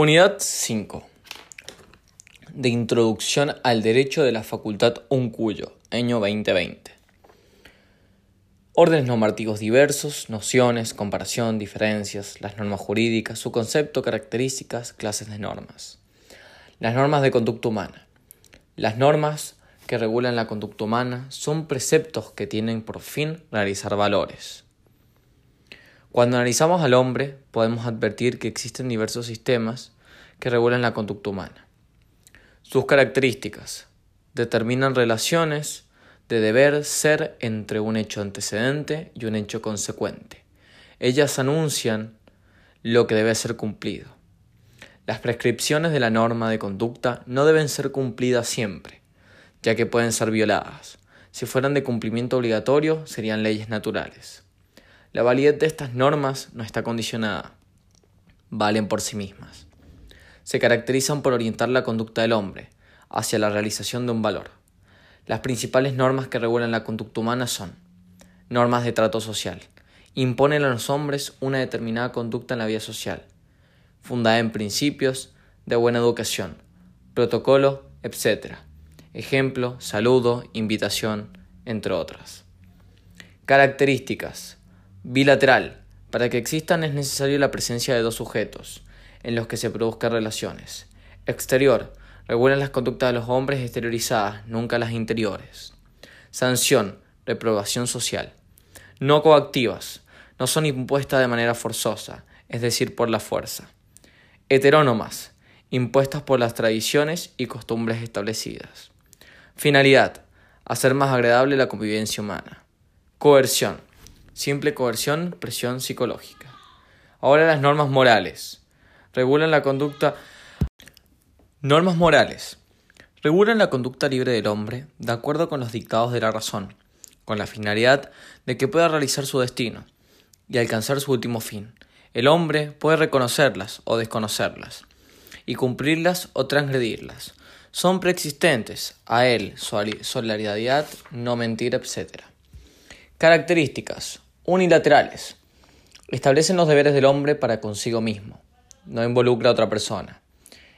Unidad 5. De Introducción al Derecho de la Facultad Uncuyo, año 2020. Órdenes normativos diversos, nociones, comparación, diferencias, las normas jurídicas, su concepto, características, clases de normas. Las normas de conducta humana. Las normas que regulan la conducta humana son preceptos que tienen por fin realizar valores. Cuando analizamos al hombre, podemos advertir que existen diversos sistemas que regulan la conducta humana. Sus características determinan relaciones de deber ser entre un hecho antecedente y un hecho consecuente. Ellas anuncian lo que debe ser cumplido. Las prescripciones de la norma de conducta no deben ser cumplidas siempre, ya que pueden ser violadas. Si fueran de cumplimiento obligatorio, serían leyes naturales. La validez de estas normas no está condicionada, valen por sí mismas. Se caracterizan por orientar la conducta del hombre hacia la realización de un valor. Las principales normas que regulan la conducta humana son normas de trato social. Imponen a los hombres una determinada conducta en la vida social fundada en principios de buena educación, protocolo, etc. Ejemplo, saludo, invitación, entre otras. Características. Bilateral. Para que existan es necesaria la presencia de dos sujetos en los que se produzcan relaciones. Exterior. Regulan las conductas de los hombres exteriorizadas, nunca las interiores. Sanción. Reprobación social. No coactivas. No son impuestas de manera forzosa, es decir, por la fuerza heterónomas, impuestas por las tradiciones y costumbres establecidas. Finalidad, hacer más agradable la convivencia humana. Coerción, simple coerción, presión psicológica. Ahora las normas morales. Regulan la conducta. Normas morales. Regulan la conducta libre del hombre de acuerdo con los dictados de la razón, con la finalidad de que pueda realizar su destino y alcanzar su último fin, el hombre puede reconocerlas o desconocerlas, y cumplirlas o transgredirlas. Son preexistentes a él, solidaridad, no mentir, etc. Características unilaterales. Establecen los deberes del hombre para consigo mismo. No involucra a otra persona.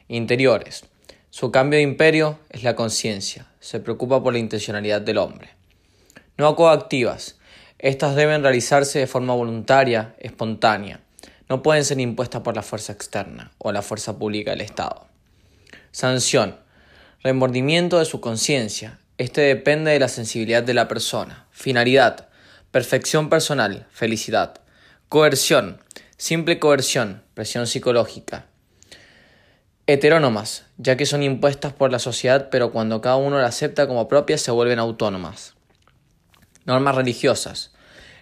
Interiores. Su cambio de imperio es la conciencia. Se preocupa por la intencionalidad del hombre. No coactivas. Estas deben realizarse de forma voluntaria, espontánea no pueden ser impuestas por la fuerza externa o la fuerza pública del Estado. Sanción. Remordimiento de su conciencia. Este depende de la sensibilidad de la persona. Finalidad. Perfección personal. Felicidad. Coerción. Simple coerción. Presión psicológica. Heterónomas, ya que son impuestas por la sociedad, pero cuando cada uno la acepta como propia se vuelven autónomas. Normas religiosas.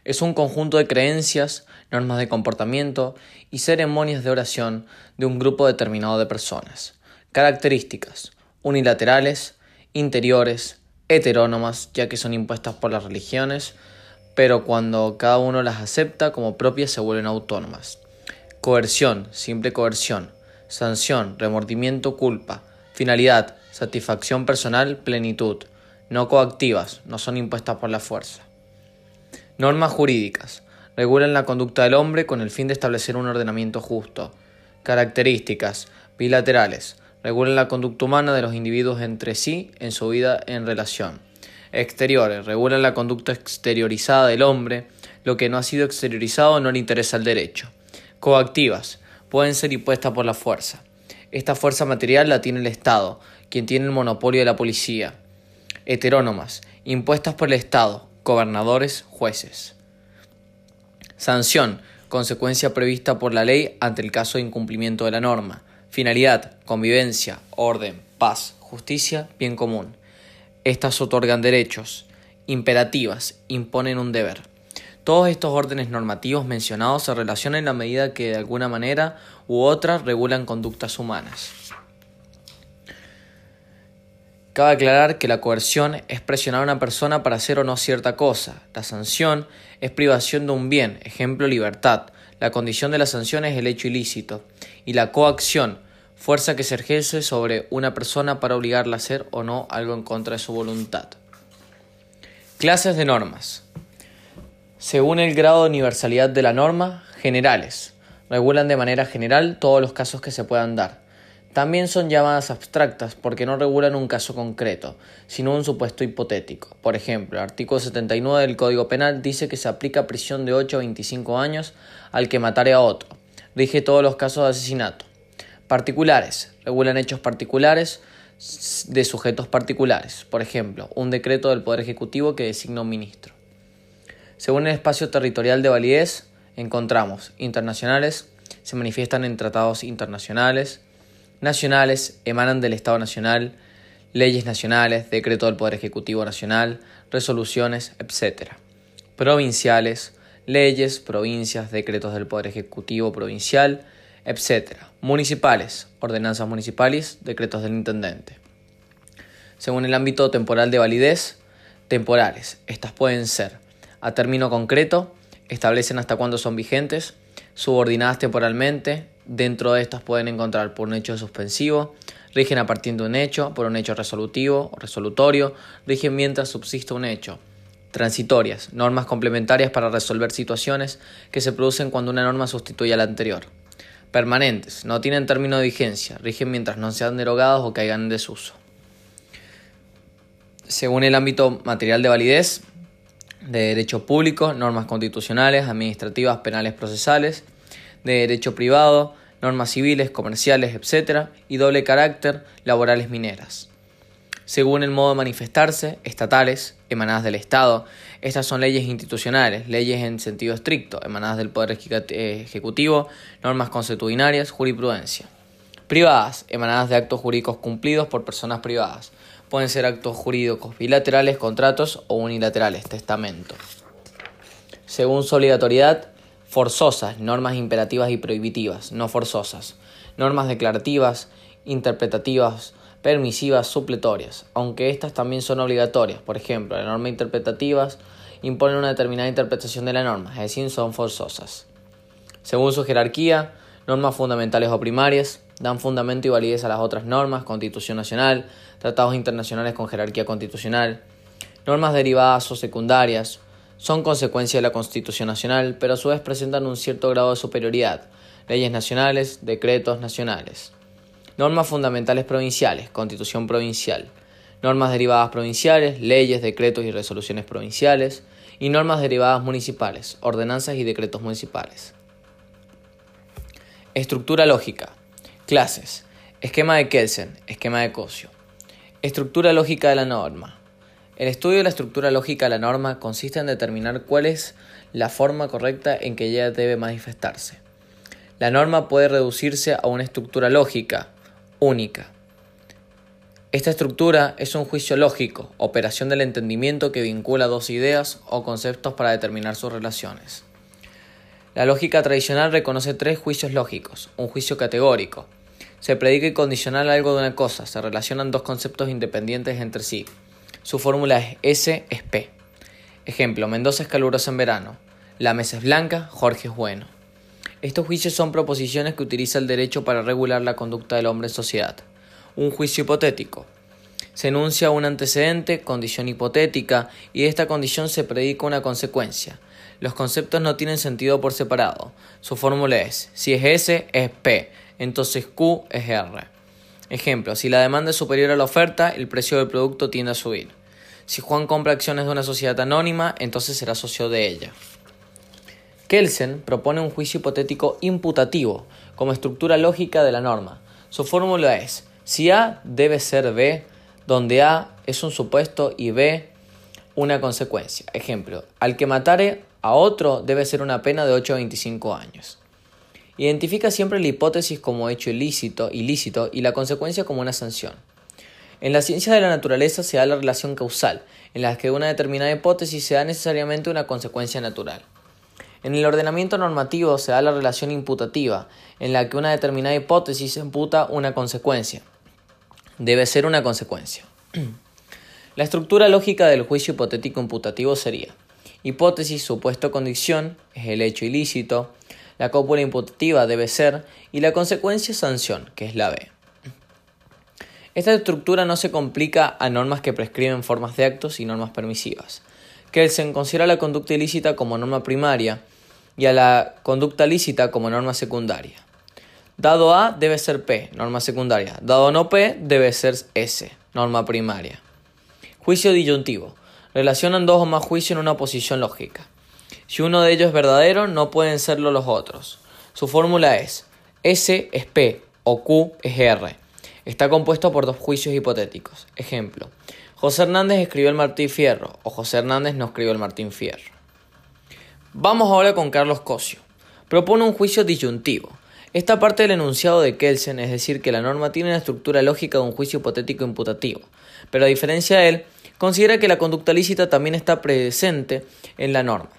Es un conjunto de creencias normas de comportamiento y ceremonias de oración de un grupo determinado de personas. Características unilaterales, interiores, heterónomas, ya que son impuestas por las religiones, pero cuando cada uno las acepta como propias se vuelven autónomas. Coerción, simple coerción. Sanción, remordimiento, culpa. Finalidad, satisfacción personal, plenitud. No coactivas, no son impuestas por la fuerza. Normas jurídicas regulan la conducta del hombre con el fin de establecer un ordenamiento justo. Características bilaterales. Regulan la conducta humana de los individuos entre sí en su vida en relación. Exteriores. Regulan la conducta exteriorizada del hombre. Lo que no ha sido exteriorizado no le interesa al derecho. Coactivas. Pueden ser impuestas por la fuerza. Esta fuerza material la tiene el Estado, quien tiene el monopolio de la policía. Heterónomas. Impuestas por el Estado. Gobernadores, jueces. Sanción, consecuencia prevista por la ley ante el caso de incumplimiento de la norma. Finalidad, convivencia, orden, paz, justicia, bien común. Estas otorgan derechos. Imperativas, imponen un deber. Todos estos órdenes normativos mencionados se relacionan en la medida que de alguna manera u otra regulan conductas humanas. Cabe aclarar que la coerción es presionar a una persona para hacer o no cierta cosa. La sanción es privación de un bien, ejemplo libertad. La condición de la sanción es el hecho ilícito. Y la coacción, fuerza que se ejerce sobre una persona para obligarla a hacer o no algo en contra de su voluntad. Clases de normas. Según el grado de universalidad de la norma, generales. Regulan de manera general todos los casos que se puedan dar. También son llamadas abstractas porque no regulan un caso concreto, sino un supuesto hipotético. Por ejemplo, el artículo 79 del Código Penal dice que se aplica prisión de 8 a 25 años al que matare a otro. Rige todos los casos de asesinato. Particulares. Regulan hechos particulares de sujetos particulares. Por ejemplo, un decreto del Poder Ejecutivo que designa un ministro. Según el espacio territorial de validez, encontramos internacionales, se manifiestan en tratados internacionales, nacionales, emanan del Estado Nacional, leyes nacionales, decreto del Poder Ejecutivo Nacional, resoluciones, etc. Provinciales, leyes, provincias, decretos del Poder Ejecutivo Provincial, etc. Municipales, ordenanzas municipales, decretos del Intendente. Según el ámbito temporal de validez, temporales. Estas pueden ser a término concreto, establecen hasta cuándo son vigentes, subordinadas temporalmente, dentro de estas pueden encontrar por un hecho suspensivo, rigen a partir de un hecho, por un hecho resolutivo o resolutorio, rigen mientras subsiste un hecho. Transitorias, normas complementarias para resolver situaciones que se producen cuando una norma sustituye a la anterior. Permanentes, no tienen término de vigencia, rigen mientras no sean derogados o caigan en desuso. Según el ámbito material de validez, de derecho público, normas constitucionales, administrativas, penales, procesales, de derecho privado, normas civiles, comerciales, etc., y doble carácter, laborales mineras. Según el modo de manifestarse, estatales, emanadas del Estado, estas son leyes institucionales, leyes en sentido estricto, emanadas del Poder Ejecutivo, normas consuetudinarias, jurisprudencia. Privadas, emanadas de actos jurídicos cumplidos por personas privadas, Pueden ser actos jurídicos bilaterales, contratos o unilaterales, testamento. Según su obligatoriedad, forzosas, normas imperativas y prohibitivas, no forzosas. Normas declarativas, interpretativas, permisivas, supletorias, aunque estas también son obligatorias. Por ejemplo, las normas interpretativas imponen una determinada interpretación de la norma, es decir, son forzosas. Según su jerarquía, normas fundamentales o primarias, dan fundamento y validez a las otras normas, Constitución Nacional, tratados internacionales con jerarquía constitucional, normas derivadas o secundarias, son consecuencia de la Constitución Nacional, pero a su vez presentan un cierto grado de superioridad, leyes nacionales, decretos nacionales. Normas fundamentales provinciales, Constitución Provincial, normas derivadas provinciales, leyes, decretos y resoluciones provinciales, y normas derivadas municipales, ordenanzas y decretos municipales. Estructura lógica. Clases. Esquema de Kelsen. Esquema de Cosio. Estructura lógica de la norma. El estudio de la estructura lógica de la norma consiste en determinar cuál es la forma correcta en que ella debe manifestarse. La norma puede reducirse a una estructura lógica única. Esta estructura es un juicio lógico, operación del entendimiento que vincula dos ideas o conceptos para determinar sus relaciones. La lógica tradicional reconoce tres juicios lógicos, un juicio categórico, se predica y condicional algo de una cosa, se relacionan dos conceptos independientes entre sí. Su fórmula es S es P. Ejemplo, Mendoza es caluroso en verano, la mesa es blanca, Jorge es bueno. Estos juicios son proposiciones que utiliza el derecho para regular la conducta del hombre en sociedad. Un juicio hipotético. Se enuncia un antecedente, condición hipotética, y de esta condición se predica una consecuencia. Los conceptos no tienen sentido por separado. Su fórmula es, si es S, es P, entonces Q es R. Ejemplo, si la demanda es superior a la oferta, el precio del producto tiende a subir. Si Juan compra acciones de una sociedad anónima, entonces será socio de ella. Kelsen propone un juicio hipotético imputativo como estructura lógica de la norma. Su fórmula es, si A debe ser B, donde A es un supuesto y B una consecuencia. Ejemplo, al que matare a otro debe ser una pena de 8 a 25 años. Identifica siempre la hipótesis como hecho ilícito, ilícito y la consecuencia como una sanción. En la ciencia de la naturaleza se da la relación causal, en la que una determinada hipótesis se da necesariamente una consecuencia natural. En el ordenamiento normativo se da la relación imputativa, en la que una determinada hipótesis imputa una consecuencia. Debe ser una consecuencia. La estructura lógica del juicio hipotético imputativo sería hipótesis, supuesto, condición, es el hecho ilícito, la cópula imputativa debe ser y la consecuencia sanción, que es la B. Esta estructura no se complica a normas que prescriben formas de actos y normas permisivas. Kelsen considera la conducta ilícita como norma primaria y a la conducta lícita como norma secundaria. Dado A debe ser P, norma secundaria. Dado no P debe ser S, norma primaria. Juicio disyuntivo. Relacionan dos o más juicios en una posición lógica. Si uno de ellos es verdadero, no pueden serlo los otros. Su fórmula es S es P o Q es R. Está compuesto por dos juicios hipotéticos. Ejemplo, José Hernández escribió el Martín Fierro o José Hernández no escribió el Martín Fierro. Vamos ahora con Carlos Cosio. Propone un juicio disyuntivo. Esta parte del enunciado de Kelsen es decir que la norma tiene la estructura lógica de un juicio hipotético imputativo, pero a diferencia de él, considera que la conducta lícita también está presente en la norma.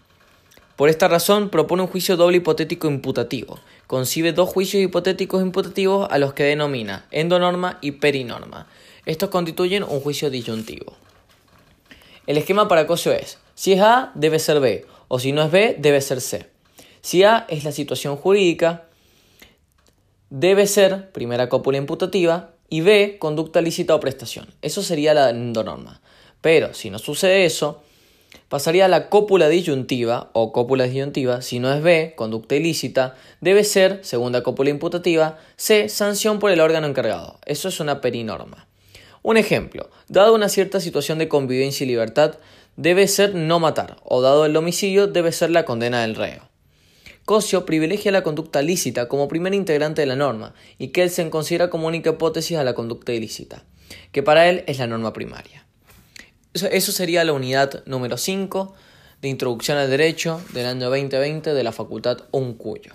Por esta razón, propone un juicio doble hipotético imputativo. Concibe dos juicios hipotéticos imputativos a los que denomina endonorma y perinorma. Estos constituyen un juicio disyuntivo. El esquema para Cosio es, si es A, debe ser B, o si no es B, debe ser C. Si A es la situación jurídica, debe ser primera cópula imputativa y B, conducta lícita o prestación. Eso sería la endonorma. Pero si no sucede eso, pasaría a la cópula disyuntiva o cópula disyuntiva, si no es B, conducta ilícita, debe ser, segunda cópula imputativa, C, sanción por el órgano encargado. Eso es una perinorma. Un ejemplo, dado una cierta situación de convivencia y libertad, debe ser no matar, o dado el homicidio, debe ser la condena del reo. Cosio privilegia la conducta lícita como primer integrante de la norma y Kelsen considera como única hipótesis a la conducta ilícita, que para él es la norma primaria. Eso sería la unidad número 5 de Introducción al Derecho del año 2020 de la Facultad Uncuyo.